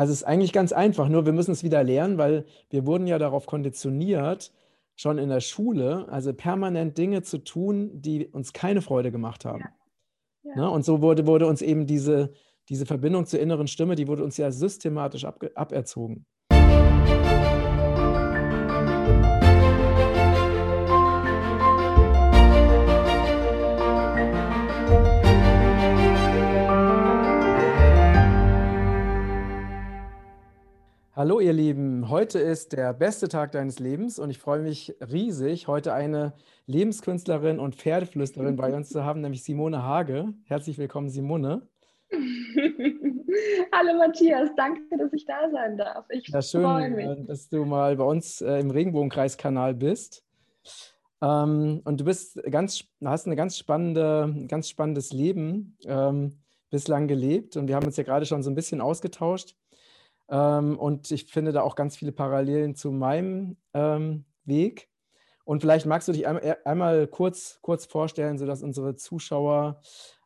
Also es ist eigentlich ganz einfach, nur wir müssen es wieder lernen, weil wir wurden ja darauf konditioniert, schon in der Schule, also permanent Dinge zu tun, die uns keine Freude gemacht haben. Ja. Ja. Ne? Und so wurde, wurde uns eben diese, diese Verbindung zur inneren Stimme, die wurde uns ja systematisch ab, aberzogen. Hallo ihr Lieben, heute ist der beste Tag deines Lebens und ich freue mich riesig, heute eine Lebenskünstlerin und Pferdeflüsterin bei uns zu haben, nämlich Simone Hage. Herzlich willkommen, Simone. Hallo Matthias, danke, dass ich da sein darf. Ich ja, schön, freue mich. Äh, dass du mal bei uns äh, im Regenbogenkreiskanal bist. Ähm, und du bist ganz, hast ein ganz, spannende, ganz spannendes Leben ähm, bislang gelebt und wir haben uns ja gerade schon so ein bisschen ausgetauscht. Ähm, und ich finde da auch ganz viele Parallelen zu meinem ähm, Weg. Und vielleicht magst du dich einmal, äh, einmal kurz, kurz vorstellen, sodass unsere Zuschauer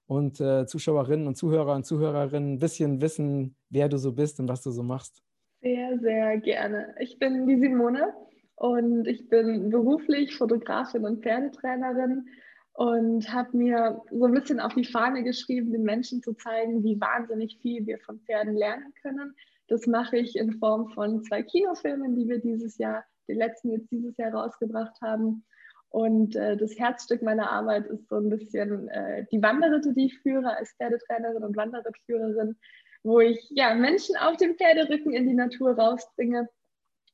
und äh, Zuschauerinnen und Zuhörer und Zuhörerinnen ein bisschen wissen, wer du so bist und was du so machst. Sehr, sehr gerne. Ich bin die Simone und ich bin beruflich Fotografin und Pferdetrainerin und habe mir so ein bisschen auf die Fahne geschrieben, den Menschen zu zeigen, wie wahnsinnig viel wir von Pferden lernen können, das mache ich in Form von zwei Kinofilmen, die wir dieses Jahr, den letzten jetzt dieses Jahr rausgebracht haben. Und äh, das Herzstück meiner Arbeit ist so ein bisschen äh, die Wanderritte, die ich führe als Pferdetrainerin und Wanderrittführerin, wo ich ja, Menschen auf dem Pferderücken in die Natur rausbringe,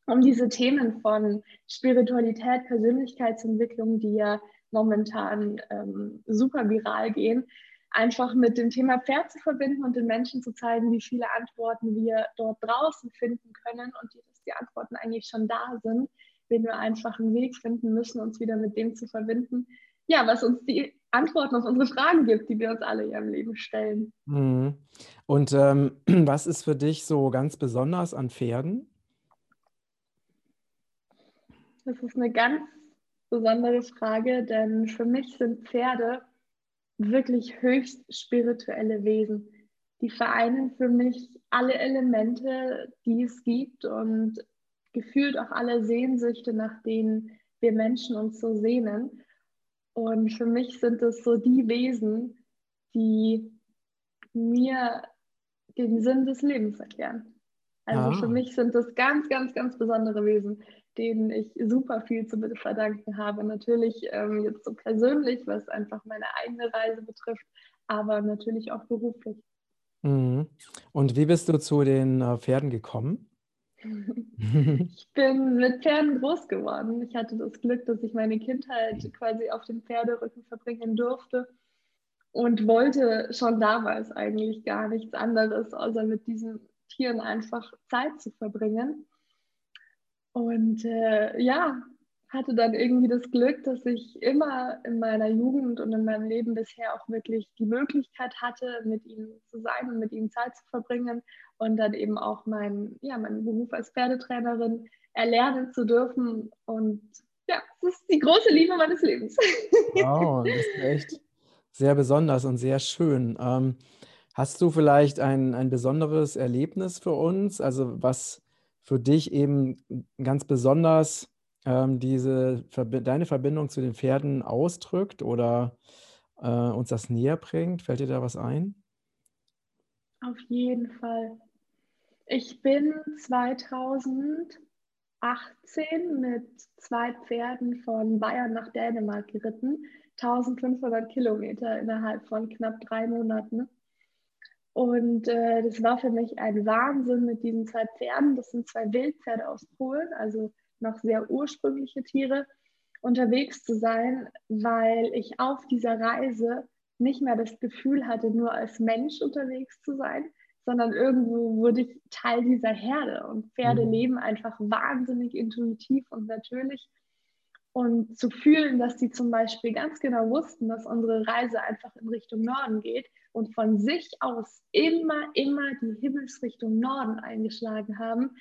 um diese Themen von Spiritualität, Persönlichkeitsentwicklung, die ja momentan ähm, super viral gehen, einfach mit dem Thema Pferd zu verbinden und den Menschen zu zeigen, wie viele Antworten wir dort draußen finden können und dass die Antworten eigentlich schon da sind, wenn wir einfach einen Weg finden müssen, uns wieder mit dem zu verbinden, ja, was uns die Antworten auf unsere Fragen gibt, die wir uns alle ja im Leben stellen. Mhm. Und ähm, was ist für dich so ganz besonders an Pferden? Das ist eine ganz besondere Frage, denn für mich sind Pferde wirklich höchst spirituelle Wesen. Die vereinen für mich alle Elemente, die es gibt und gefühlt auch alle Sehnsüchte, nach denen wir Menschen uns so sehnen. Und für mich sind es so die Wesen, die mir den Sinn des Lebens erklären. Also ah. für mich sind das ganz, ganz, ganz besondere Wesen denen ich super viel zu verdanken habe. Natürlich ähm, jetzt so persönlich, was einfach meine eigene Reise betrifft, aber natürlich auch beruflich. Mhm. Und wie bist du zu den äh, Pferden gekommen? ich bin mit Pferden groß geworden. Ich hatte das Glück, dass ich meine Kindheit quasi auf dem Pferderücken verbringen durfte und wollte schon damals eigentlich gar nichts anderes, außer mit diesen Tieren einfach Zeit zu verbringen. Und äh, ja, hatte dann irgendwie das Glück, dass ich immer in meiner Jugend und in meinem Leben bisher auch wirklich die Möglichkeit hatte, mit ihnen zu sein und mit ihnen Zeit zu verbringen und dann eben auch mein, ja, meinen Beruf als Pferdetrainerin erlernen zu dürfen. Und ja, das ist die große Liebe meines Lebens. Wow, das ist echt sehr besonders und sehr schön. Ähm, hast du vielleicht ein, ein besonderes Erlebnis für uns? Also was für dich eben ganz besonders ähm, diese deine Verbindung zu den Pferden ausdrückt oder äh, uns das näher bringt? Fällt dir da was ein? Auf jeden Fall. Ich bin 2018 mit zwei Pferden von Bayern nach Dänemark geritten, 1500 Kilometer innerhalb von knapp drei Monaten. Und äh, das war für mich ein Wahnsinn mit diesen zwei Pferden. Das sind zwei Wildpferde aus Polen, also noch sehr ursprüngliche Tiere, unterwegs zu sein, weil ich auf dieser Reise nicht mehr das Gefühl hatte, nur als Mensch unterwegs zu sein, sondern irgendwo wurde ich Teil dieser Herde. Und Pferde mhm. leben einfach wahnsinnig intuitiv und natürlich. Und zu fühlen, dass die zum Beispiel ganz genau wussten, dass unsere Reise einfach in Richtung Norden geht und von sich aus immer, immer die Himmelsrichtung Norden eingeschlagen haben,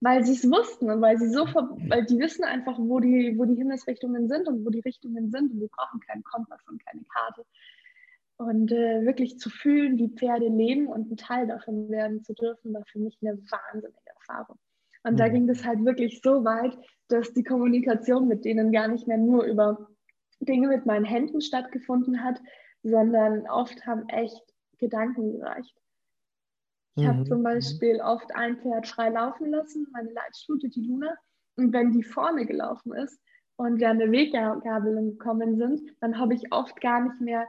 weil sie es wussten und weil sie so, weil die wissen einfach, wo die, wo die Himmelsrichtungen sind und wo die Richtungen sind und wir brauchen keinen Kompass und keine Karte. Und äh, wirklich zu fühlen, wie Pferde leben und ein Teil davon werden zu dürfen, war für mich eine wahnsinnige Erfahrung. Und mhm. da ging das halt wirklich so weit, dass die Kommunikation mit denen gar nicht mehr nur über Dinge mit meinen Händen stattgefunden hat, sondern oft haben echt Gedanken gereicht. Ich mhm. habe zum Beispiel oft ein Pferd frei laufen lassen, meine Leitstute, die Luna. Und wenn die vorne gelaufen ist und wir an der Weggabelung gekommen sind, dann habe ich oft gar nicht mehr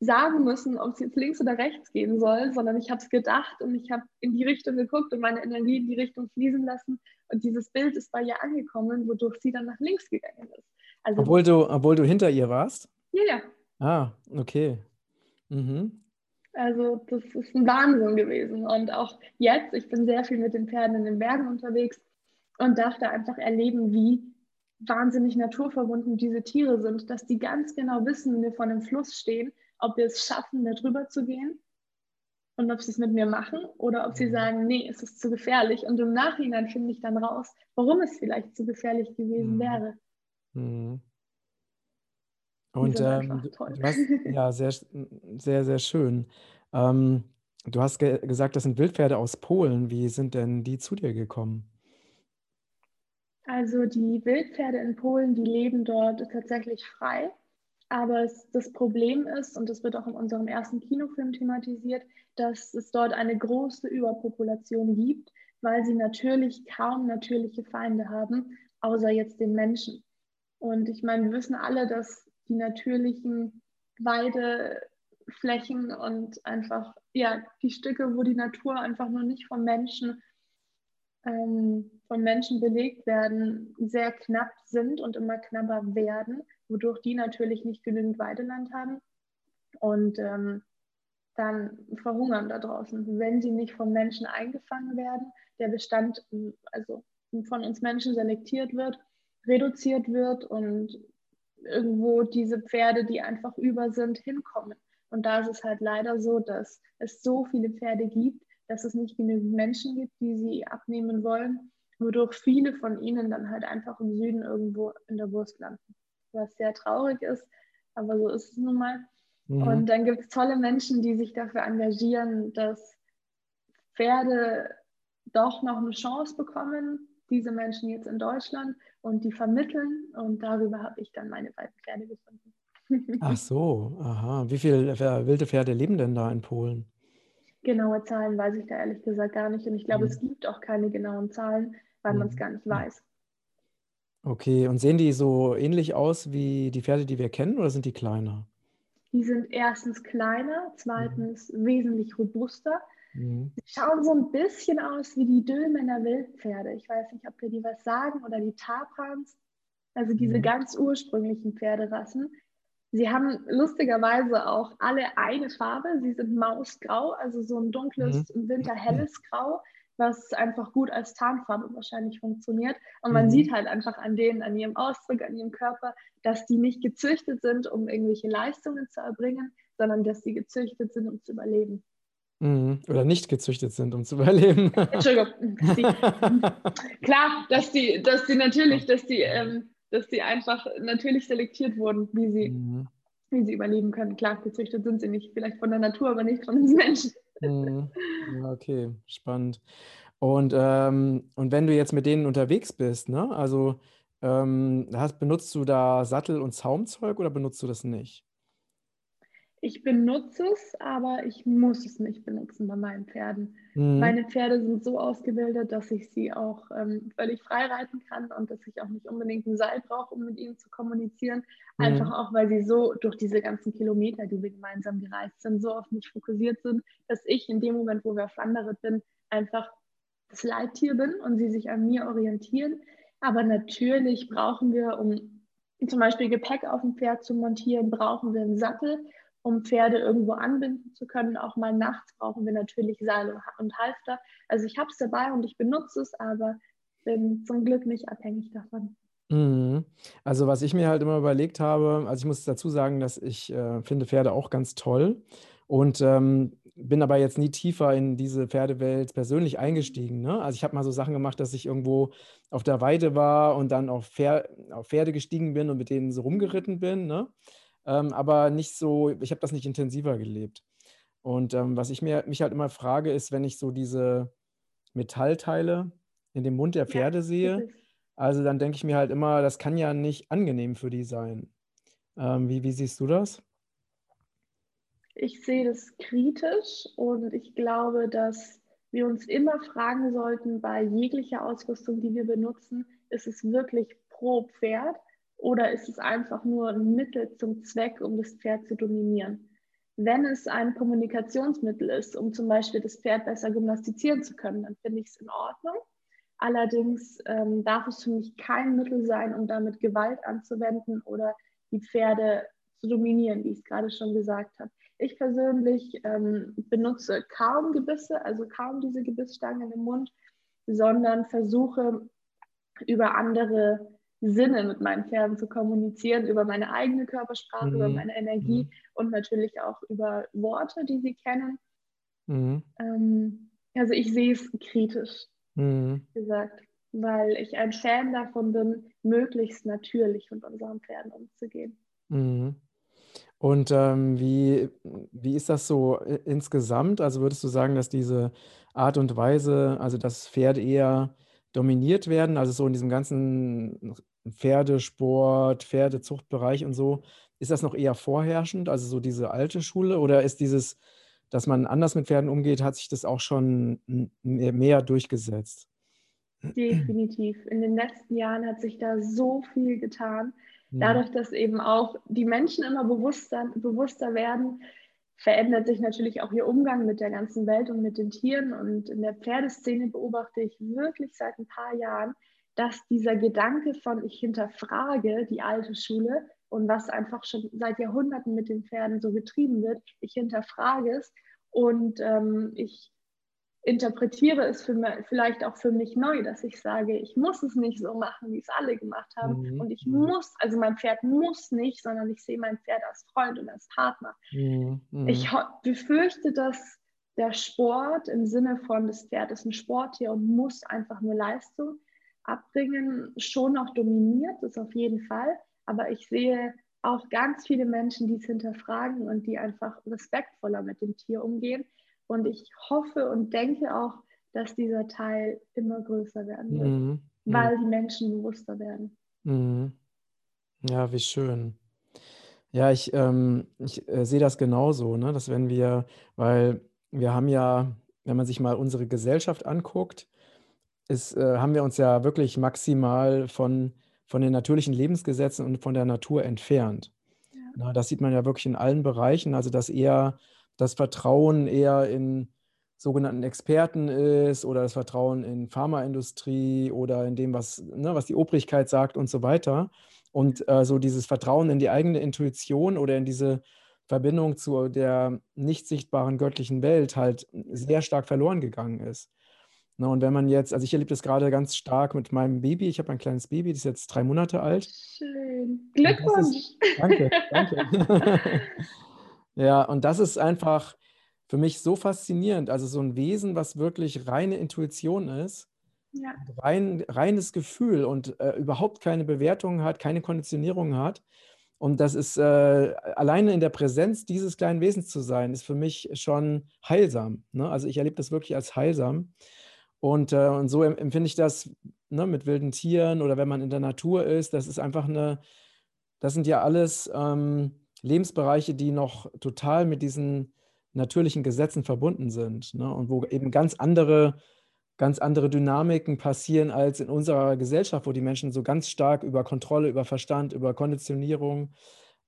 sagen müssen, ob es jetzt links oder rechts gehen soll, sondern ich habe es gedacht und ich habe in die Richtung geguckt und meine Energie in die Richtung fließen lassen. Und dieses Bild ist bei ihr angekommen, wodurch sie dann nach links gegangen ist. Also, obwohl, du, obwohl du hinter ihr warst? Ja, ja. Ah, okay. Mhm. Also das ist ein Wahnsinn gewesen. Und auch jetzt, ich bin sehr viel mit den Pferden in den Bergen unterwegs und darf da einfach erleben, wie wahnsinnig naturverbunden diese Tiere sind, dass die ganz genau wissen, wenn wir vor einem Fluss stehen, ob wir es schaffen, da drüber zu gehen und ob sie es mit mir machen oder ob sie mhm. sagen, nee, es ist zu gefährlich. Und im Nachhinein finde ich dann raus, warum es vielleicht zu gefährlich gewesen mhm. wäre. Mhm. Und ähm, hast, ja, sehr, sehr, sehr schön. Ähm, du hast ge gesagt, das sind Wildpferde aus Polen. Wie sind denn die zu dir gekommen? Also die Wildpferde in Polen, die leben dort tatsächlich frei. Aber es, das Problem ist, und das wird auch in unserem ersten Kinofilm thematisiert, dass es dort eine große Überpopulation gibt, weil sie natürlich kaum natürliche Feinde haben, außer jetzt den Menschen. Und ich meine, wir wissen alle, dass die natürlichen Weideflächen und einfach, ja, die Stücke, wo die Natur einfach nur nicht vom Menschen, ähm, von Menschen belegt werden, sehr knapp sind und immer knapper werden wodurch die natürlich nicht genügend Weideland haben. Und ähm, dann verhungern da draußen, wenn sie nicht vom Menschen eingefangen werden, der Bestand also von uns Menschen selektiert wird, reduziert wird und irgendwo diese Pferde, die einfach über sind, hinkommen. Und da ist es halt leider so, dass es so viele Pferde gibt, dass es nicht genügend Menschen gibt, die sie abnehmen wollen, wodurch viele von ihnen dann halt einfach im Süden irgendwo in der Wurst landen was sehr traurig ist, aber so ist es nun mal. Mhm. Und dann gibt es tolle Menschen, die sich dafür engagieren, dass Pferde doch noch eine Chance bekommen, diese Menschen jetzt in Deutschland und die vermitteln. Und darüber habe ich dann meine beiden Pferde gefunden. Ach so, aha. Wie viele wilde Pferde leben denn da in Polen? Genaue Zahlen weiß ich da ehrlich gesagt gar nicht. Und ich glaube, mhm. es gibt auch keine genauen Zahlen, weil mhm. man es gar nicht weiß. Okay, und sehen die so ähnlich aus wie die Pferde, die wir kennen, oder sind die kleiner? Die sind erstens kleiner, zweitens mhm. wesentlich robuster. Mhm. Sie schauen so ein bisschen aus wie die Dülmener Wildpferde. Ich weiß nicht, ob dir die was sagen oder die Taprans. Also diese mhm. ganz ursprünglichen Pferderassen. Sie haben lustigerweise auch alle eine Farbe. Sie sind mausgrau, also so ein dunkles, mhm. im Winter helles Grau was einfach gut als Tarnfarbe wahrscheinlich funktioniert. Und man mhm. sieht halt einfach an denen, an ihrem Ausdruck, an ihrem Körper, dass die nicht gezüchtet sind, um irgendwelche Leistungen zu erbringen, sondern dass sie gezüchtet sind, um zu überleben. Mhm. Oder nicht gezüchtet sind, um zu überleben. Entschuldigung. Die, klar, dass die, dass die natürlich, dass die, ähm, dass die einfach natürlich selektiert wurden, wie sie, mhm. wie sie überleben können. Klar, gezüchtet sind sie nicht, vielleicht von der Natur, aber nicht von uns Menschen. Ja, okay, spannend. Und, ähm, und wenn du jetzt mit denen unterwegs bist, ne? Also ähm, hast, benutzt du da Sattel und Zaumzeug oder benutzt du das nicht? Ich benutze es, aber ich muss es nicht benutzen bei meinen Pferden. Mhm. Meine Pferde sind so ausgebildet, dass ich sie auch ähm, völlig frei reiten kann und dass ich auch nicht unbedingt ein Seil brauche, um mit ihnen zu kommunizieren. Mhm. Einfach auch, weil sie so durch diese ganzen Kilometer, die wir gemeinsam gereist sind, so auf mich fokussiert sind, dass ich in dem Moment, wo wir auf Wanderritt sind, einfach das Leittier bin und sie sich an mir orientieren. Aber natürlich brauchen wir, um zum Beispiel Gepäck auf dem Pferd zu montieren, brauchen wir einen Sattel um Pferde irgendwo anbinden zu können. Auch mal nachts brauchen wir natürlich Seil und Halfter. Also ich habe es dabei und ich benutze es, aber bin zum Glück nicht abhängig davon. Mhm. Also was ich mir halt immer überlegt habe, also ich muss dazu sagen, dass ich äh, finde Pferde auch ganz toll und ähm, bin aber jetzt nie tiefer in diese Pferdewelt persönlich eingestiegen. Ne? Also ich habe mal so Sachen gemacht, dass ich irgendwo auf der Weide war und dann auf, Pfer auf Pferde gestiegen bin und mit denen so rumgeritten bin. Ne? Ähm, aber nicht so, ich habe das nicht intensiver gelebt. Und ähm, was ich mir, mich halt immer frage, ist, wenn ich so diese Metallteile in dem Mund der Pferde ja, sehe, also dann denke ich mir halt immer, das kann ja nicht angenehm für die sein. Ähm, wie, wie siehst du das? Ich sehe das kritisch und ich glaube, dass wir uns immer fragen sollten, bei jeglicher Ausrüstung, die wir benutzen, ist es wirklich pro Pferd oder ist es einfach nur ein Mittel zum Zweck, um das Pferd zu dominieren? Wenn es ein Kommunikationsmittel ist, um zum Beispiel das Pferd besser gymnastizieren zu können, dann finde ich es in Ordnung. Allerdings ähm, darf es für mich kein Mittel sein, um damit Gewalt anzuwenden oder die Pferde zu dominieren, wie ich es gerade schon gesagt habe. Ich persönlich ähm, benutze kaum Gebisse, also kaum diese Gebissstangen im Mund, sondern versuche über andere Sinne mit meinen Pferden zu kommunizieren, über meine eigene Körpersprache, mhm. über meine Energie mhm. und natürlich auch über Worte, die sie kennen. Mhm. Ähm, also ich sehe es kritisch mhm. gesagt, weil ich ein Fan davon bin, möglichst natürlich mit unseren Pferden umzugehen. Mhm. Und ähm, wie, wie ist das so insgesamt? Also würdest du sagen, dass diese Art und Weise, also das Pferd eher dominiert werden, also so in diesem ganzen Pferdesport, Pferdezuchtbereich und so, ist das noch eher vorherrschend, also so diese alte Schule, oder ist dieses, dass man anders mit Pferden umgeht, hat sich das auch schon mehr durchgesetzt? Definitiv. In den letzten Jahren hat sich da so viel getan. Dadurch, dass eben auch die Menschen immer bewusster, bewusster werden, verändert sich natürlich auch ihr Umgang mit der ganzen Welt und mit den Tieren. Und in der Pferdeszene beobachte ich wirklich seit ein paar Jahren, dass dieser Gedanke von ich hinterfrage die alte Schule und was einfach schon seit Jahrhunderten mit den Pferden so getrieben wird, ich hinterfrage es und ähm, ich interpretiere es für mich, vielleicht auch für mich neu, dass ich sage, ich muss es nicht so machen, wie es alle gemacht haben. Mhm. Und ich mhm. muss, also mein Pferd muss nicht, sondern ich sehe mein Pferd als Freund und als Partner. Mhm. mhm. Ich befürchte, dass der Sport im Sinne von, das Pferd ist ein Sporttier und muss einfach nur Leistung abbringen, schon noch dominiert, das auf jeden Fall. Aber ich sehe auch ganz viele Menschen, die es hinterfragen und die einfach respektvoller mit dem Tier umgehen und ich hoffe und denke auch, dass dieser Teil immer größer werden wird, mhm. weil die Menschen bewusster werden. Mhm. Ja, wie schön. Ja, ich, ähm, ich äh, sehe das genauso, ne? dass wenn wir, weil wir haben ja, wenn man sich mal unsere Gesellschaft anguckt, ist, äh, haben wir uns ja wirklich maximal von, von den natürlichen Lebensgesetzen und von der Natur entfernt. Ja. Na, das sieht man ja wirklich in allen Bereichen, also dass eher das Vertrauen eher in sogenannten Experten ist oder das Vertrauen in Pharmaindustrie oder in dem, was, ne, was die Obrigkeit sagt und so weiter. Und äh, so dieses Vertrauen in die eigene Intuition oder in diese Verbindung zu der nicht sichtbaren göttlichen Welt halt sehr stark verloren gegangen ist. Na, und wenn man jetzt, also ich erlebe das gerade ganz stark mit meinem Baby, ich habe ein kleines Baby, das ist jetzt drei Monate alt. Schön. Glückwunsch. Ist, danke, danke. Ja, und das ist einfach für mich so faszinierend. Also so ein Wesen, was wirklich reine Intuition ist, ja. rein, reines Gefühl und äh, überhaupt keine Bewertungen hat, keine Konditionierung hat. Und das ist äh, alleine in der Präsenz dieses kleinen Wesens zu sein, ist für mich schon heilsam. Ne? Also ich erlebe das wirklich als heilsam. Und, äh, und so empfinde ich das ne, mit wilden Tieren oder wenn man in der Natur ist. Das ist einfach eine, das sind ja alles ähm, Lebensbereiche, die noch total mit diesen natürlichen Gesetzen verbunden sind ne? und wo eben ganz andere, ganz andere Dynamiken passieren als in unserer Gesellschaft, wo die Menschen so ganz stark über Kontrolle, über Verstand, über Konditionierung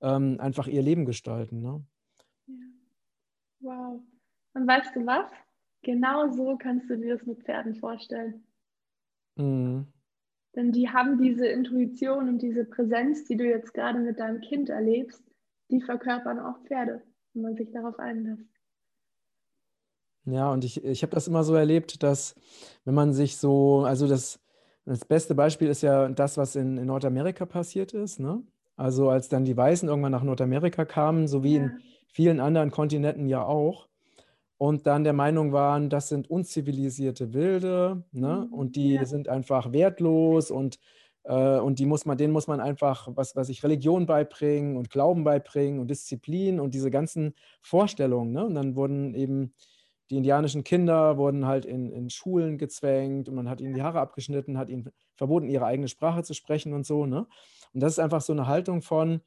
ähm, einfach ihr Leben gestalten. Ne? Wow. Und weißt du was? Genau so kannst du dir das mit Pferden vorstellen. Mhm. Denn die haben diese Intuition und diese Präsenz, die du jetzt gerade mit deinem Kind erlebst, die verkörpern auch Pferde, wenn man sich darauf einlässt. Ja, und ich, ich habe das immer so erlebt, dass wenn man sich so, also das, das beste Beispiel ist ja das, was in, in Nordamerika passiert ist. Ne? Also als dann die Weißen irgendwann nach Nordamerika kamen, so wie ja. in vielen anderen Kontinenten ja auch, und dann der Meinung waren, das sind unzivilisierte Wilde ne? Mhm, und die ja. sind einfach wertlos und Äh, und die muss man, denen muss man einfach, was weiß ich, Religion beibringen und Glauben beibringen und Disziplin und diese ganzen Vorstellungen. Ne? Und dann wurden eben die indianischen Kinder wurden halt in, in Schulen gezwängt und man hat ihnen die Haare abgeschnitten, hat ihnen verboten, ihre eigene Sprache zu sprechen und so. Ne? Und das ist einfach so eine Haltung von,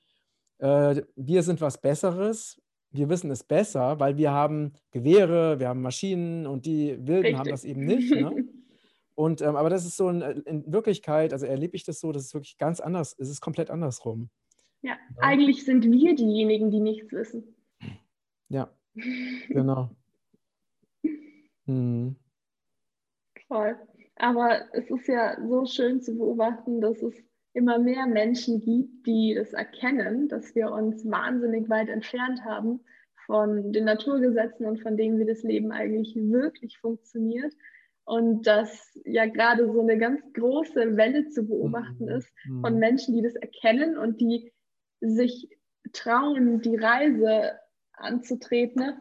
äh, wir sind was Besseres, wir wissen es besser, weil wir haben Gewehre, wir haben Maschinen und die Wilden Richtig. haben das eben nicht. Ne? Und, ähm, aber das ist so ein, in Wirklichkeit, also erlebe ich das so, das ist wirklich ganz anders, es ist komplett andersrum. Ja, ja. eigentlich sind wir diejenigen, die nichts wissen. Ja, genau. Hm. Voll. Aber es ist ja so schön zu beobachten, dass es immer mehr Menschen gibt, die es erkennen, dass wir uns wahnsinnig weit entfernt haben von den Naturgesetzen und von dem, wie das Leben eigentlich wirklich funktioniert und dass ja gerade so eine ganz große Welle zu beobachten mhm. ist von mhm. Menschen, die das erkennen und die sich trauen, die Reise anzutreten,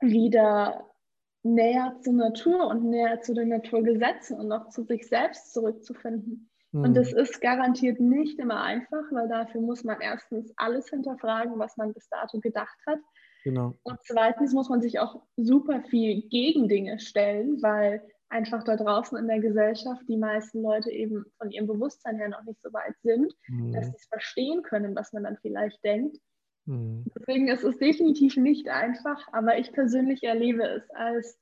wieder näher zur Natur und näher zu den Naturgesetzen und auch zu sich selbst zurückzufinden. Mhm. Und das ist garantiert nicht immer einfach, weil dafür muss man erstens alles hinterfragen, was man bis dato gedacht hat. Genau. Und zweitens muss man sich auch super viel gegen Dinge stellen, weil einfach da draußen in der Gesellschaft die meisten Leute eben von ihrem Bewusstsein her noch nicht so weit sind, mhm. dass sie es verstehen können, was man dann vielleicht denkt. Mhm. Deswegen ist es definitiv nicht einfach, aber ich persönlich erlebe es als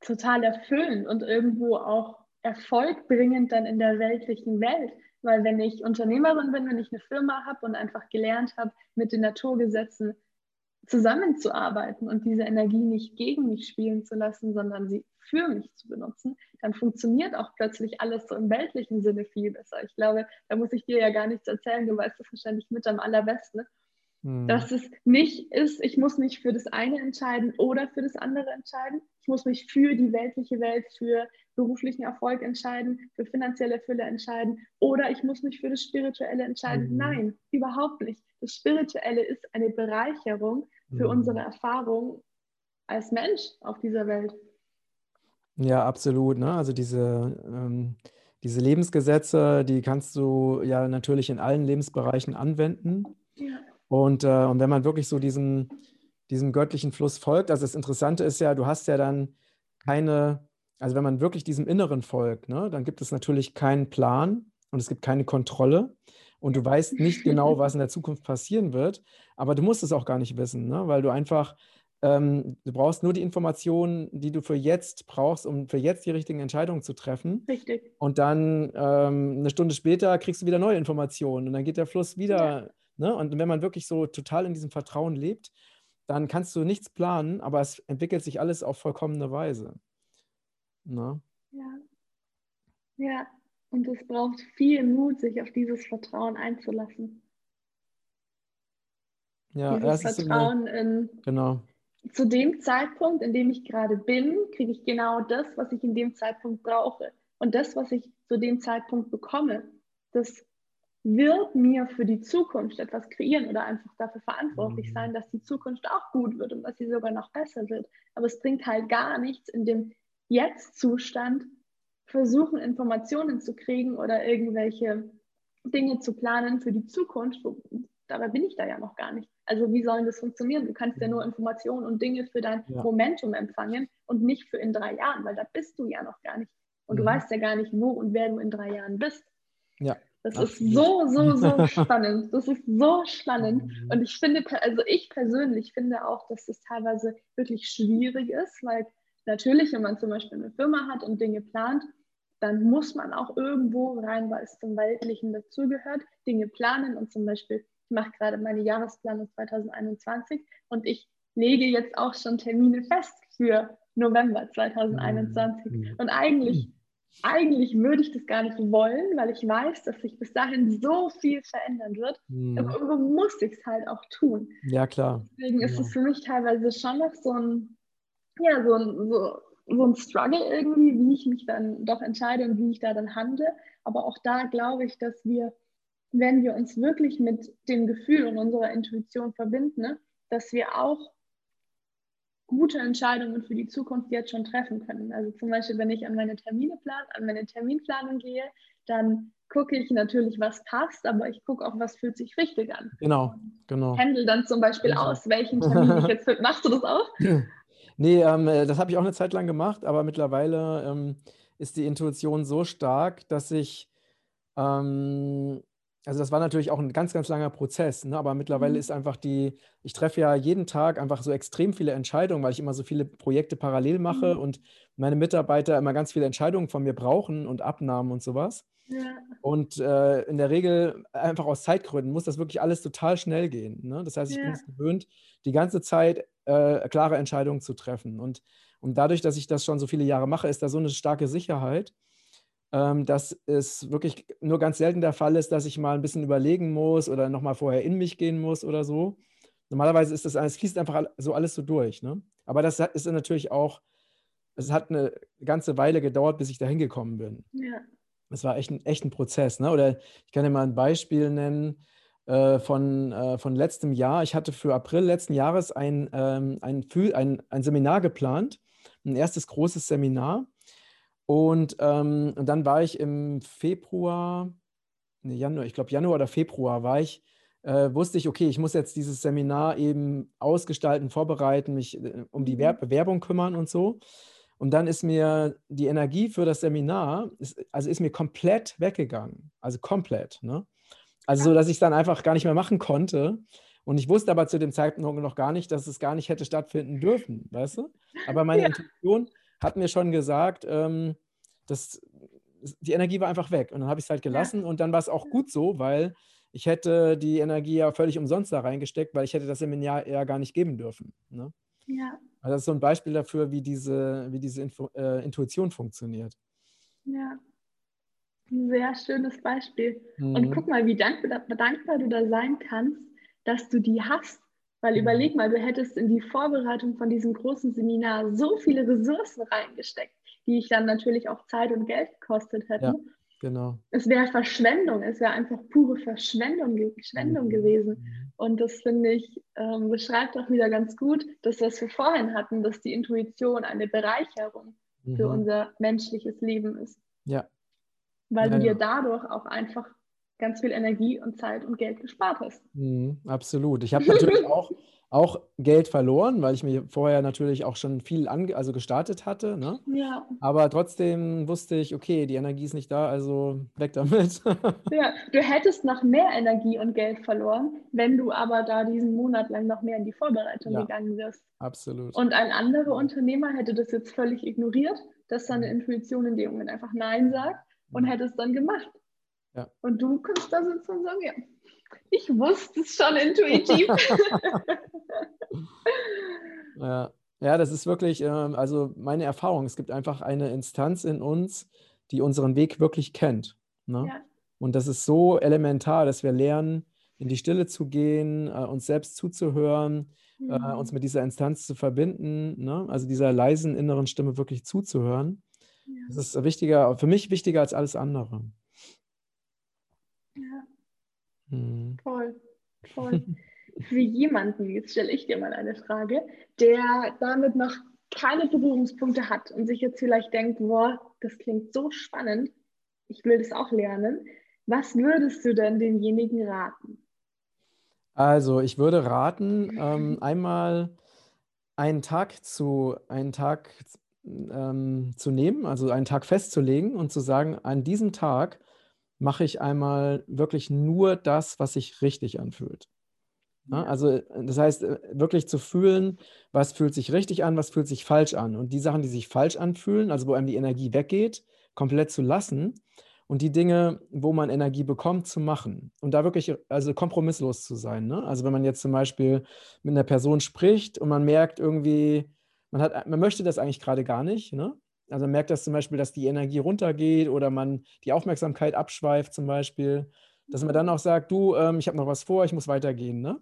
total erfüllend und irgendwo auch erfolgbringend dann in der weltlichen Welt. Weil wenn ich Unternehmerin bin, wenn ich eine Firma habe und einfach gelernt habe, mit den Naturgesetzen zusammenzuarbeiten und diese Energie nicht gegen mich spielen zu lassen, sondern sie für mich zu benutzen, dann funktioniert auch plötzlich alles so im weltlichen Sinne viel besser. Ich glaube, da muss ich dir ja gar nichts erzählen, du weißt das wahrscheinlich mit am allerbesten. Hm. Dass es nicht ist, ich muss mich für das eine entscheiden oder für das andere entscheiden. Ich muss mich für die weltliche Welt, für beruflichen Erfolg entscheiden, für finanzielle Fülle entscheiden oder ich muss mich für das Spirituelle entscheiden. Mhm. Nein, überhaupt nicht. Das Spirituelle ist eine Bereicherung für mhm. unsere Erfahrung als Mensch auf dieser Welt. Ja, absolut. Ne? Also diese, ähm, diese Lebensgesetze, die kannst du ja natürlich in allen Lebensbereichen anwenden. Ja. Und, äh, und wenn man wirklich so diesem, diesem göttlichen Fluss folgt, also das Interessante ist ja, du hast ja dann keine, also wenn man wirklich diesem Inneren folgt, ne, dann gibt es natürlich keinen Plan und es gibt keine Kontrolle und du weißt nicht genau, was in der Zukunft passieren wird, aber du musst es auch gar nicht wissen, ne, weil du einfach ähm, du brauchst nur die Informationen, die du für jetzt brauchst, um für jetzt die richtigen Entscheidungen zu treffen. Richtig. Und dann ähm, eine Stunde später kriegst du wieder neue Informationen und dann geht der Fluss wieder. Ja. Ne? Und wenn man wirklich so total in diesem Vertrauen lebt, dann kannst du nichts planen, aber es entwickelt sich alles auf vollkommene Weise. Ne? Ja. Ja, und es braucht viel Mut, sich auf dieses Vertrauen einzulassen. Ja, dieses Vertrauen eine, in genau zu dem Zeitpunkt, in dem ich gerade bin, kriege ich genau das, was ich in dem Zeitpunkt brauche. Und das, was ich zu dem Zeitpunkt bekomme, das wird mir für die Zukunft etwas kreieren oder einfach dafür verantwortlich mhm. sein, dass die Zukunft auch gut wird und dass sie sogar noch besser wird. Aber es bringt halt gar nichts in dem Jetzt-Zustand, versuchen, Informationen zu kriegen oder irgendwelche Dinge zu planen für die Zukunft. Dabei bin ich da ja noch gar nicht. Also wie sollen das funktionieren? Du kannst ja nur Informationen und Dinge für dein ja. Momentum empfangen und nicht für in drei Jahren, weil da bist du ja noch gar nicht. Und mhm. du weißt ja gar nicht, wo und wer du in drei Jahren bist. Ja. Das Absolut. ist so, so, so spannend. Das ist so spannend. Mhm. Und ich finde, also ich persönlich finde auch, dass das teilweise wirklich schwierig ist, weil natürlich, wenn man zum Beispiel eine Firma hat und Dinge plant, dann muss man auch irgendwo rein, weil es zum Weltlichen dazugehört, Dinge planen und zum Beispiel ich mache gerade meine Jahresplanung 2021 und ich lege jetzt auch schon Termine fest für November 2021. Mhm. Und eigentlich, eigentlich würde ich das gar nicht wollen, weil ich weiß, dass sich bis dahin so viel verändern wird. Mhm. Aber irgendwo muss ich es halt auch tun. Ja, klar. Deswegen ist es für mich teilweise schon noch so ein, ja, so ein, so, so ein Struggle irgendwie, wie ich mich dann doch entscheide und wie ich da dann handle. Aber auch da glaube ich, dass wir wenn wir uns wirklich mit dem Gefühl und unserer Intuition verbinden, ne, dass wir auch gute Entscheidungen für die Zukunft jetzt schon treffen können. Also zum Beispiel, wenn ich an meine Termine plan, an meine Terminplanung gehe, dann gucke ich natürlich, was passt, aber ich gucke auch, was fühlt sich richtig an. Genau, genau. Händel dann zum Beispiel genau. aus, welchen Termin ich jetzt. Machst du das auch? Nee, ähm, äh, das habe ich auch eine Zeit lang gemacht, aber mittlerweile ähm, ist die Intuition so stark, dass ich, ähm, also das war natürlich auch ein ganz, ganz langer Prozess, ne? aber mittlerweile mhm. ist einfach die, ich treffe ja jeden Tag einfach so extrem viele Entscheidungen, weil ich immer so viele Projekte parallel mache mhm. und meine Mitarbeiter immer ganz viele Entscheidungen von mir brauchen und Abnahmen und sowas. Ja. Und äh, in der Regel einfach aus Zeitgründen muss das wirklich alles total schnell gehen. Ne? Das heißt, ich ja. bin es gewöhnt, die ganze Zeit äh, klare Entscheidungen zu treffen. Und, und dadurch, dass ich das schon so viele Jahre mache, ist da so eine starke Sicherheit, ähm, dass es wirklich nur ganz selten der Fall ist, dass ich mal ein bisschen überlegen muss oder nochmal vorher in mich gehen muss oder so. Normalerweise ist das alles, fließt einfach so alles so durch. Ne? Aber das ist natürlich auch, es hat eine ganze Weile gedauert, bis ich da hingekommen bin. Ja. Das war echt ein, echt ein Prozess. Ne? Oder ich kann dir mal ein Beispiel nennen von, äh, von letztem Jahr. Ich hatte für April letzten Jahres ein, ähm, ein, ein, ein Seminar geplant, ein erstes großes Seminar. Und, ähm, und dann war ich im Februar, nee, Januar, ich glaube Januar oder Februar war ich, äh, wusste ich, okay, ich muss jetzt dieses Seminar eben ausgestalten, vorbereiten, mich äh, um die mhm. Bewerbung kümmern und so. Und dann ist mir die Energie für das Seminar, ist, also ist mir komplett weggegangen. Also komplett. Ne? Also so, dass ich es dann einfach gar nicht mehr machen konnte. Und ich wusste aber zu dem Zeitpunkt noch gar nicht, dass es gar nicht hätte stattfinden dürfen, weißt du? Aber meine ja. Intuition hat mir schon gesagt, ähm, dass die Energie war einfach weg. Und dann habe ich es halt gelassen. Ja. Und dann war es auch gut so, weil ich hätte die Energie ja völlig umsonst da reingesteckt, weil ich hätte das Seminar ja gar nicht geben dürfen. Ne? Ja. Also das ist so ein Beispiel dafür, wie diese, wie diese Info, äh, Intuition funktioniert. Ja, ein sehr schönes Beispiel. Mhm. Und guck mal, wie dankbar, dankbar du da sein kannst, dass du die hast. Weil mhm. überleg mal, du hättest in die Vorbereitung von diesem großen Seminar so viele Ressourcen reingesteckt, die ich dann natürlich auch Zeit und Geld gekostet hätten. Ja. Genau. Es wäre Verschwendung, es wäre einfach pure Verschwendung, Verschwendung mhm. gewesen. Und das finde ich, ähm, beschreibt auch wieder ganz gut, dass was wir vorhin hatten, dass die Intuition eine Bereicherung mhm. für unser menschliches Leben ist. Ja. Weil ja, du dir dadurch auch einfach ganz viel Energie und Zeit und Geld gespart hast. Mhm, absolut. Ich habe natürlich auch auch Geld verloren, weil ich mir vorher natürlich auch schon viel ange also gestartet hatte. Ne? Ja. Aber trotzdem wusste ich, okay, die Energie ist nicht da, also weg damit. ja, du hättest noch mehr Energie und Geld verloren, wenn du aber da diesen Monat lang noch mehr in die Vorbereitung ja, gegangen wärst. Absolut. Und ein anderer Unternehmer hätte das jetzt völlig ignoriert, dass seine mhm. Intuition in dem Moment einfach Nein sagt und mhm. hätte es dann gemacht. Ja. Und du kannst da sitzen und sagen, ja, ich wusste es schon intuitiv. ja. ja, das ist wirklich, ähm, also meine Erfahrung. Es gibt einfach eine Instanz in uns, die unseren Weg wirklich kennt. Ne? Ja. Und das ist so elementar, dass wir lernen, in die Stille zu gehen, äh, uns selbst zuzuhören, äh, mhm. uns mit dieser Instanz zu verbinden, ne? also dieser leisen inneren Stimme wirklich zuzuhören. Das ist wichtiger, für mich wichtiger als alles andere. Ja. Mhm. Toll, toll. Für jemanden, jetzt stelle ich dir mal eine Frage, der damit noch keine Berührungspunkte hat und sich jetzt vielleicht denkt, boah, das klingt so spannend, ich will das auch lernen. Was würdest du denn demjenigen raten? Also, ich würde raten, ähm, einmal einen Tag zu, einen Tag ähm, zu nehmen, also einen Tag festzulegen und zu sagen, an diesem Tag mache ich einmal wirklich nur das, was sich richtig anfühlt. Ja, also das heißt, äh, wirklich zu fühlen, was fühlt sich richtig an, was fühlt sich falsch an. Und die Sachen, die sich falsch anfühlen, also wo einem die Energie weggeht, komplett zu lassen und die Dinge, wo man Energie bekommt, zu machen. Und da wirklich, also kompromisslos zu sein. Ne? Also wenn man jetzt zum Beispiel mit einer Person spricht und man merkt irgendwie, man, hat, man möchte das eigentlich gerade gar nicht, ne? Also man merkt das zum Beispiel, dass die Energie runtergeht oder man die Aufmerksamkeit abschweift zum Beispiel, dass man dann auch sagt, du, ähm, ich habe noch was vor, ich muss weitergehen. Ne?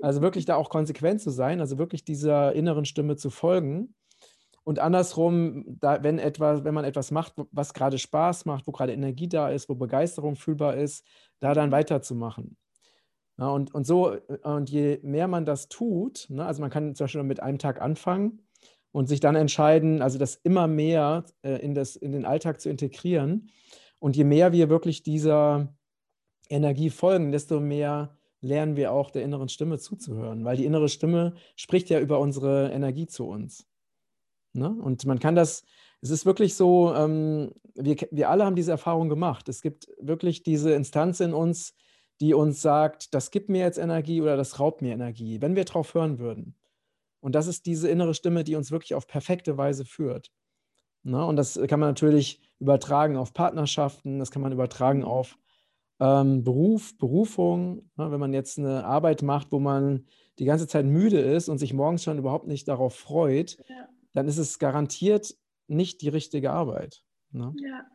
Also wirklich da auch konsequent zu sein, also wirklich dieser inneren Stimme zu folgen. Und andersrum, da, wenn, etwas, wenn man etwas macht, was gerade Spaß macht, wo gerade Energie da ist, wo Begeisterung fühlbar ist, da dann weiterzumachen. Ja, und, und so, und je mehr man das tut, ne, also man kann zum Beispiel mit einem Tag anfangen und sich dann entscheiden, also das immer mehr äh, in, das, in den Alltag zu integrieren. Und je mehr wir wirklich dieser Energie folgen, desto mehr lernen wir auch der inneren Stimme zuzuhören, weil die innere Stimme spricht ja über unsere Energie zu uns. Ne? Und man kann das, es ist wirklich so, ähm, wir, wir alle haben diese Erfahrung gemacht. Es gibt wirklich diese Instanz in uns, die uns sagt, das gibt mir jetzt Energie oder das raubt mir Energie, wenn wir drauf hören würden. Und das ist diese innere Stimme, die uns wirklich auf perfekte Weise führt. Ne? Und das kann man natürlich übertragen auf Partnerschaften, das kann man übertragen auf ähm, Beruf, Berufung. Ne? Wenn man jetzt eine Arbeit macht, wo man die ganze Zeit müde ist und sich morgens schon überhaupt nicht darauf freut, ja. dann ist es garantiert nicht die richtige Arbeit. Ne? Ja.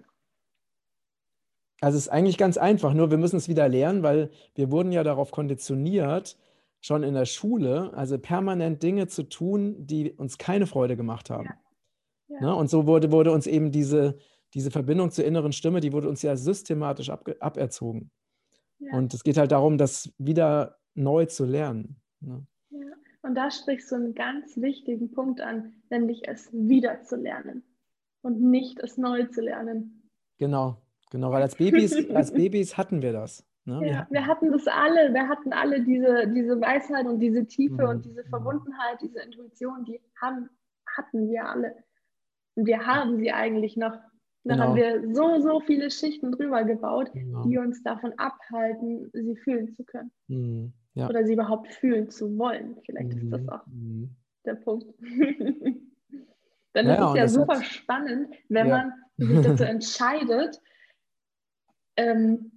Also es ist eigentlich ganz einfach, nur wir müssen es wieder lernen, weil wir wurden ja darauf konditioniert, schon in der Schule, also permanent Dinge zu tun, die uns keine Freude gemacht haben. Ja. Ja. Ne? Und so wurde, wurde uns eben diese, diese Verbindung zur inneren Stimme, die wurde uns ja systematisch ab, aberzogen. Ja. Und es geht halt darum, das wieder neu zu lernen. Ne? Ja. Und da sprichst du einen ganz wichtigen Punkt an, nämlich es wieder zu lernen und nicht es neu zu lernen. Genau, Genau, weil als Babys, als Babys hatten wir das. Ne? Ja, wir, hatten, wir, hatten, das alle, wir hatten alle diese, diese Weisheit und diese Tiefe mhm. und diese Verbundenheit, diese Intuition, die haben, hatten wir alle. Und wir haben sie eigentlich noch. Da genau. haben wir so, so viele Schichten drüber gebaut, genau. die uns davon abhalten, sie fühlen zu können. Mhm. Ja. Oder sie überhaupt fühlen zu wollen. Vielleicht mhm. ist das auch mhm. der Punkt. Dann ja, ist es ja super spannend, wenn man sich dazu entscheidet, ähm,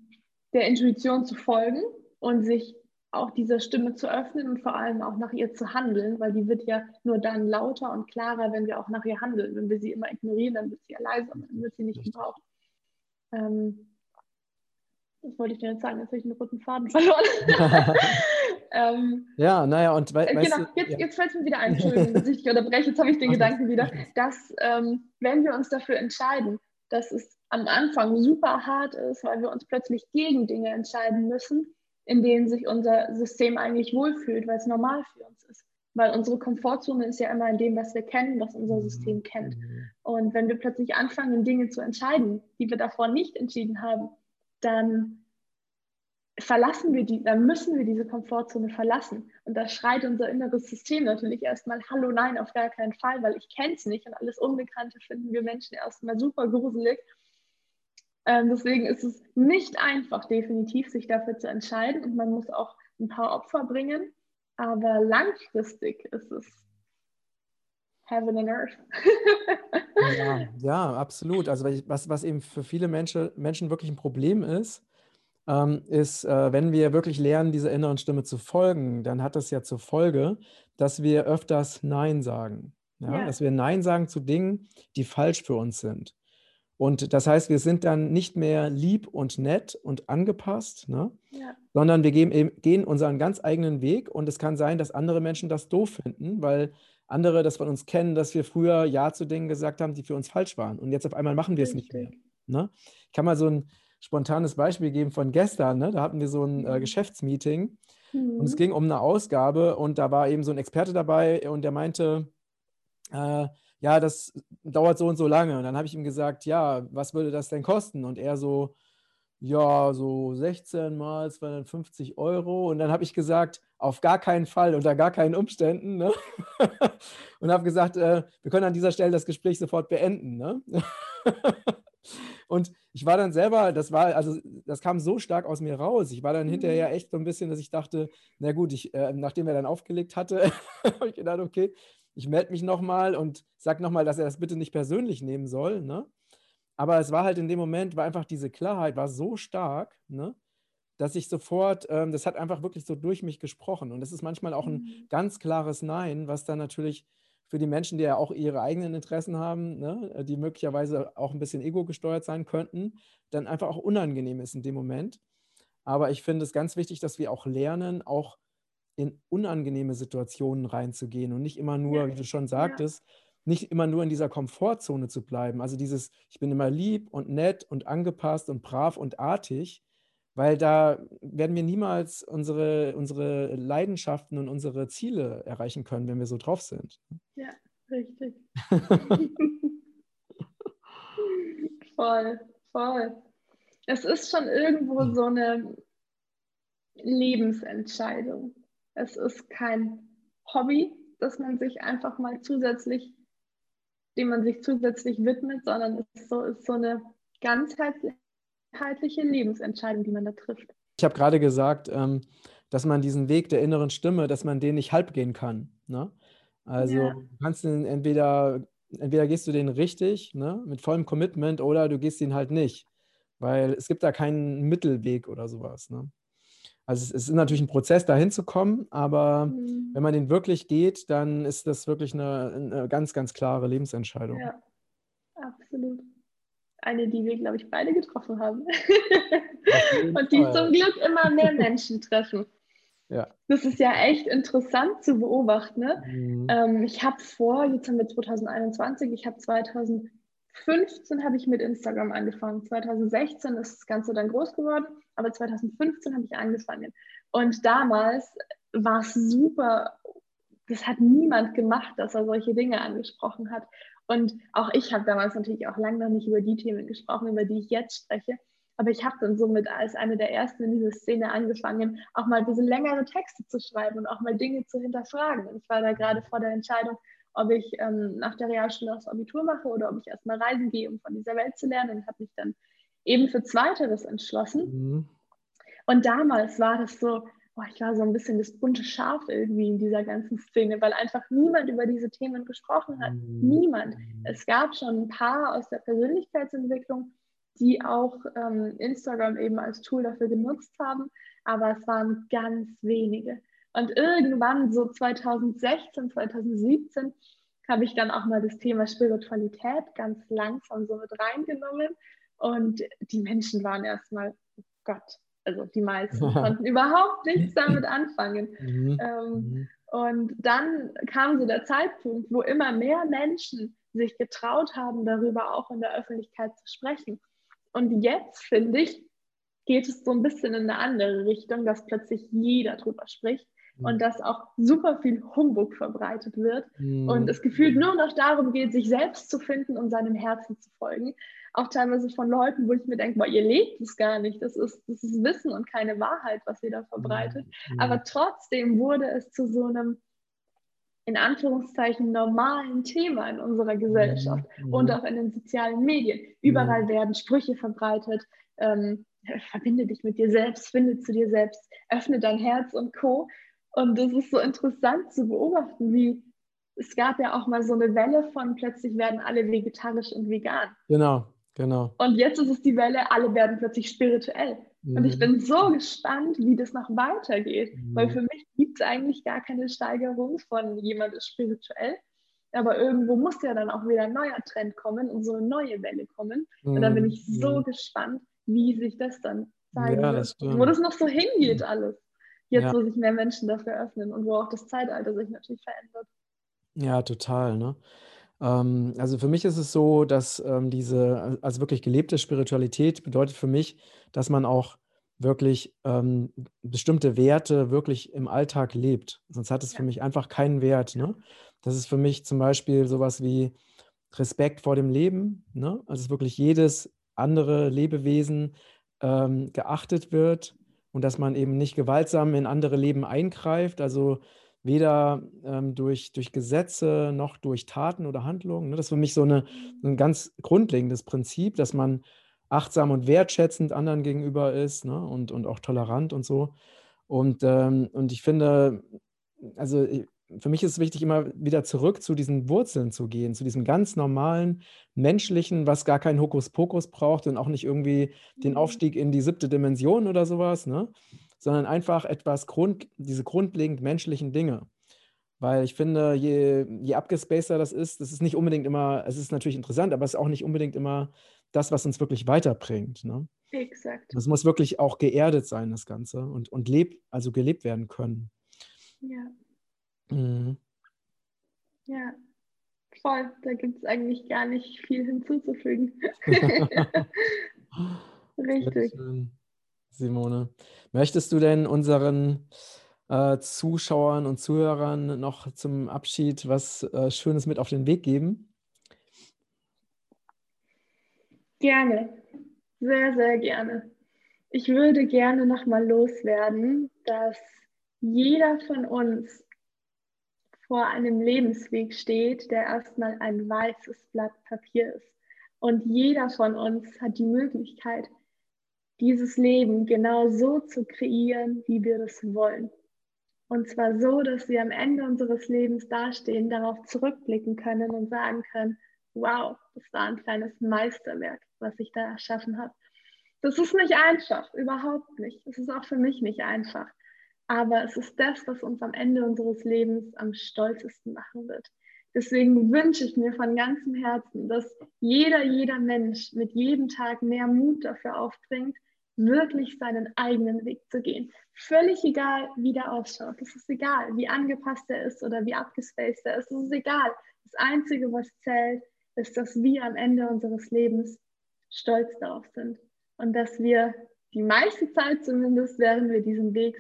der Intuition zu folgen und sich auch dieser Stimme zu öffnen und vor allem auch nach ihr zu handeln, weil die wird ja nur dann lauter und klarer, wenn wir auch nach ihr handeln. Wenn wir sie immer ignorieren, dann wird sie ja leiser, dann wird sie nicht gebraucht. Ähm, was wollte ich denn jetzt sagen? Jetzt habe ich einen roten Faden verloren. ähm, ja, naja, und we äh, genau, jetzt, ja. jetzt fällt es mir wieder ein, Entschuldigung, dass ich dich unterbreche, jetzt habe ich den Gedanken wieder, dass ähm, wenn wir uns dafür entscheiden, dass es am Anfang super hart ist, weil wir uns plötzlich gegen Dinge entscheiden müssen, in denen sich unser System eigentlich wohlfühlt, weil es normal für uns ist. Weil unsere Komfortzone ist ja immer in dem, was wir kennen, was unser System kennt. Mhm. Und wenn wir plötzlich anfangen, Dinge zu entscheiden, die wir davor nicht entschieden haben, dann verlassen wir die, dann müssen wir diese Komfortzone verlassen. Und da schreit unser inneres System natürlich erstmal, hallo, nein, auf gar keinen Fall, weil ich kenne es nicht und alles Unbekannte finden wir Menschen erstmal super gruselig. Ähm, deswegen ist es nicht einfach, definitiv sich dafür zu entscheiden und man muss auch ein paar Opfer bringen, aber langfristig ist es Heaven and Earth. ja, ja, absolut. Also was, was eben für viele Menschen, Menschen wirklich ein Problem ist, ähm, ist, äh, wenn wir wirklich lernen, dieser inneren Stimme zu folgen, dann hat das ja zur Folge, dass wir öfters Nein sagen. Ja? ja. Dass wir Nein sagen zu Dingen, die falsch für uns sind. Und das heißt, wir sind dann nicht mehr lieb und nett und angepasst, ne? ja. sondern wir gehen, gehen, unseren ganz eigenen Weg. Und es kann sein, dass andere Menschen das doof finden, weil andere das von uns kennen, dass wir früher Ja zu Dingen gesagt haben, die für uns falsch waren. Und jetzt auf einmal machen wir es nicht mehr. Ne? Ich kann mal so ein spontanes Beispiel geben von gestern. Ne? Da hatten wir so ein äh, mhm. Geschäftsmeeting mhm. und es ging um eine Ausgabe und da war eben so ein Experte dabei und der meinte, äh, ja, das dauert so und so lange. Und dann habe ich ihm gesagt, ja, was würde das denn kosten? Und er so, ja, so 16 mal 250 Euro. Und dann habe ich gesagt, auf gar keinen Fall, unter gar keinen Umständen. Ne? und habe gesagt, äh, wir können an dieser Stelle das Gespräch sofort beenden. Ne? Und ich war dann selber, das war, also das kam so stark aus mir raus. Ich war dann hinterher mhm. echt so ein bisschen, dass ich dachte, na gut, ich, äh, nachdem er dann aufgelegt hatte, habe ich gedacht, okay, ich melde mich nochmal und sage nochmal, dass er das bitte nicht persönlich nehmen soll. Ne? Aber es war halt in dem Moment, war einfach diese Klarheit, war so stark, ne? dass ich sofort, ähm, das hat einfach wirklich so durch mich gesprochen. Und das ist manchmal auch ein mhm. ganz klares Nein, was dann natürlich für die Menschen, die ja auch ihre eigenen Interessen haben, ne, die möglicherweise auch ein bisschen ego gesteuert sein könnten, dann einfach auch unangenehm ist in dem Moment. Aber ich finde es ganz wichtig, dass wir auch lernen, auch in unangenehme Situationen reinzugehen und nicht immer nur, wie du schon sagtest, ja. nicht immer nur in dieser Komfortzone zu bleiben. Also dieses, ich bin immer lieb und nett und angepasst und brav und artig, weil da werden wir niemals unsere, unsere Leidenschaften und unsere Ziele erreichen können, wenn wir so drauf sind. Ja, richtig. voll, voll. es ist schon irgendwo hm. so eine Lebensentscheidung. Es ist kein Hobby, das man sich einfach mal zusätzlich, dem man sich zusätzlich widmet, sondern es ist so, ist so eine ganzheitliche Lebensentscheidung, die man da trifft. Ich habe gerade gesagt, ähm, dass man diesen Weg der inneren Stimme, dass man den nicht halb gehen kann. Ne? Also ja. du kannst den entweder, entweder gehst du den richtig, ne, mit vollem Commitment, oder du gehst ihn halt nicht. Weil es gibt da keinen Mittelweg oder sowas. Ne? Also es, ist natürlich ein Prozess, dahin zu kommen, aber mhm. wenn man den wirklich geht, dann ist das wirklich eine, eine ganz, ganz klare Lebensentscheidung. Ja, absolut. Eine, die wir, glaube ich, beide getroffen haben. Und die Fall. zum Glück immer mehr Menschen treffen. Ja. Das ist ja echt interessant zu beobachten. Ne? Mhm. Ähm, ich habe vor, jetzt haben wir 2021, ich habe 2015 habe ich mit Instagram angefangen. 2016 ist das Ganze dann groß geworden aber 2015 habe ich angefangen. Und damals war es super, das hat niemand gemacht, dass er solche Dinge angesprochen hat. Und auch ich habe damals natürlich auch lange noch nicht über die Themen gesprochen, über die ich jetzt spreche. Aber ich habe dann somit als eine der ersten in dieser Szene angefangen, auch mal ein bisschen längere Texte zu schreiben und auch mal Dinge zu hinterfragen. Und ich war da gerade vor der Entscheidung, ob ich ähm, nach der Realschule das Abitur mache oder ob ich erstmal reisen gehe, um von dieser Welt zu lernen und habe mich dann eben für Zweiteres entschlossen. Mhm. Und damals war das so, oh, ich war so ein bisschen das bunte Schaf irgendwie in dieser ganzen Szene, weil einfach niemand über diese Themen gesprochen hat. Mhm. Niemand. Es gab schon ein paar aus der Persönlichkeitsentwicklung, die auch ähm, Instagram eben als Tool dafür genutzt haben, aber es waren ganz wenige. Und irgendwann, so 2016, 2017, habe ich dann auch mal das Thema Spiritualität ganz langsam so mit reingenommen und die Menschen waren erstmal, oh Gott, also die meisten konnten überhaupt nichts damit anfangen. Mhm. Ähm, mhm. und dann kam so der Zeitpunkt, wo immer mehr Menschen sich getraut haben, darüber auch in der Öffentlichkeit zu sprechen. Und jetzt, finde ich, geht es so ein bisschen in eine andere Richtung, dass plötzlich jeder drüber spricht mhm. und dass auch super viel Humbug verbreitet wird mhm. und es gefühlt nur noch darum geht, sich selbst zu finden und seinem Herzen zu folgen auch teilweise von Leuten, wo ich mir denke, boah, ihr lebt es gar nicht. Das ist, das ist Wissen und keine Wahrheit, was ihr da verbreitet. Mhm. Aber trotzdem wurde es zu so einem, in Anführungszeichen, normalen Thema in unserer Gesellschaft mhm. und auch in den sozialen Medien. Überall mhm. werden Sprüche verbreitet. Ähm, verbinde dich mit dir selbst, finde zu dir selbst, öffne dein Herz und Co. Und das ist so interessant zu beobachten, wie es gab ja auch mal so eine Welle von plötzlich werden alle vegetarisch und vegan. Genau. Genau. Und jetzt ist es die Welle, alle werden plötzlich spirituell. Mhm. Und ich mhm. bin so gespannt, wie das noch weitergeht. Mhm. Weil für mich gibt es eigentlich gar keine Steigerung von jemand ist spirituell. Aber irgendwo muss ja dann auch wieder ein neuer Trend kommen und so eine neue Welle kommen. Mhm. Und da bin ich so mhm. gespannt, wie sich das dann zeigen ja, wird. Wo das noch so hingeht alles. Jetzt, ja. wo sich mehr Menschen dafür öffnen und wo auch das Zeitalter sich natürlich verändert. Ja, total. Ne? Ähm, also für mich ist es so, dass ähm, diese, also wirklich gelebte Spiritualität bedeutet für mich, dass man auch wirklich ähm, bestimmte Werte wirklich im Alltag lebt. Sonst hat es für mich einfach keinen Wert. Ne? Das ist für mich zum Beispiel sowas wie Respekt vor dem Leben. Ne? Also wirklich jedes andere Lebewesen ähm, geachtet wird und dass man eben nicht gewaltsam in andere Leben eingreift. Also weder ähm, durch, durch Gesetze noch durch Taten oder Handlungen. Ne? Das ist für mich so eine, ein ganz grundlegendes Prinzip, dass man achtsam und wertschätzend anderen gegenüber ist ne? und, und auch tolerant und so. Und, ähm, und ich finde, also für mich ist es wichtig, immer wieder zurück zu diesen Wurzeln zu gehen, zu diesem ganz normalen, menschlichen, was gar keinen Hokuspokus braucht und auch nicht irgendwie den mhm. Aufstieg in die siebte Dimension oder sowas, ne? Sondern einfach etwas Grund, diese grundlegend menschlichen Dinge. Weil ich finde, je, je abgespaceter das ist, das ist nicht unbedingt immer, es ist natürlich interessant, aber es ist auch nicht unbedingt immer das, was uns wirklich weiterbringt. Ne? Exakt. Das muss wirklich auch geerdet sein, das Ganze, und, und lebt, also gelebt werden können. Ja. Mhm. Ja, voll. Da gibt es eigentlich gar nicht viel hinzuzufügen. Richtig. Simone. Möchtest du denn unseren äh, Zuschauern und Zuhörern noch zum Abschied was äh, Schönes mit auf den Weg geben? Gerne. Sehr, sehr gerne. Ich würde gerne nochmal loswerden, dass jeder von uns vor einem Lebensweg steht, der erstmal ein weißes Blatt Papier ist. Und jeder von uns hat die Möglichkeit, dieses Leben genau so zu kreieren, wie wir das wollen. Und zwar so, dass wir am Ende unseres Lebens dastehen, darauf zurückblicken können und sagen können, wow, das war ein kleines Meisterwerk, was ich da erschaffen habe. Das ist nicht einfach, überhaupt nicht. Es ist auch für mich nicht einfach. Aber es ist das, was uns am Ende unseres Lebens am stolzesten machen wird. Deswegen wünsche ich mir von ganzem Herzen, dass jeder, jeder Mensch mit jedem Tag mehr Mut dafür aufbringt, wirklich seinen eigenen Weg zu gehen. Völlig egal, wie der ausschaut. Es ist egal, wie angepasst er ist oder wie abgespaced er ist. Es ist egal. Das Einzige, was zählt, ist, dass wir am Ende unseres Lebens stolz darauf sind. Und dass wir die meiste Zeit zumindest, während wir diesen Weg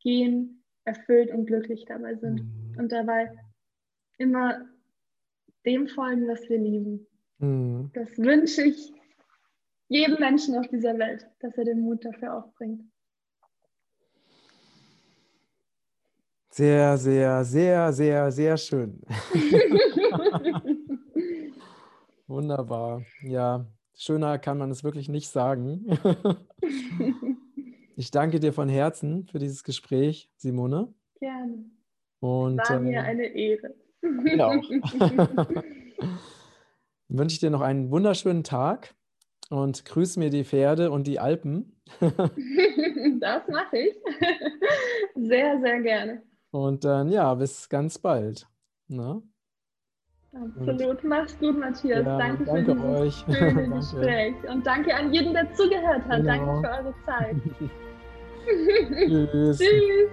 gehen, erfüllt und glücklich dabei sind. Mhm. Und dabei immer dem folgen, was wir lieben. Mhm. Das wünsche ich jedem Menschen auf dieser Welt, dass er den Mut dafür aufbringt. Sehr, sehr, sehr, sehr, sehr schön. Wunderbar. Ja, schöner kann man es wirklich nicht sagen. ich danke dir von Herzen für dieses Gespräch, Simone. Gerne. Und, War mir äh, eine Ehre. Auch. Dann wünsche ich dir noch einen wunderschönen Tag und grüß mir die Pferde und die Alpen. das mache ich. Sehr, sehr gerne. Und dann, ja, bis ganz bald. Na? Ne? Absolut. Und, Mach's gut, Matthias. Ja, danke, danke für dieses euch. schöne. Gespräch. Und danke an jeden, der zugehört hat. Genau. Danke für eure Zeit. Tschüss. Tschüss.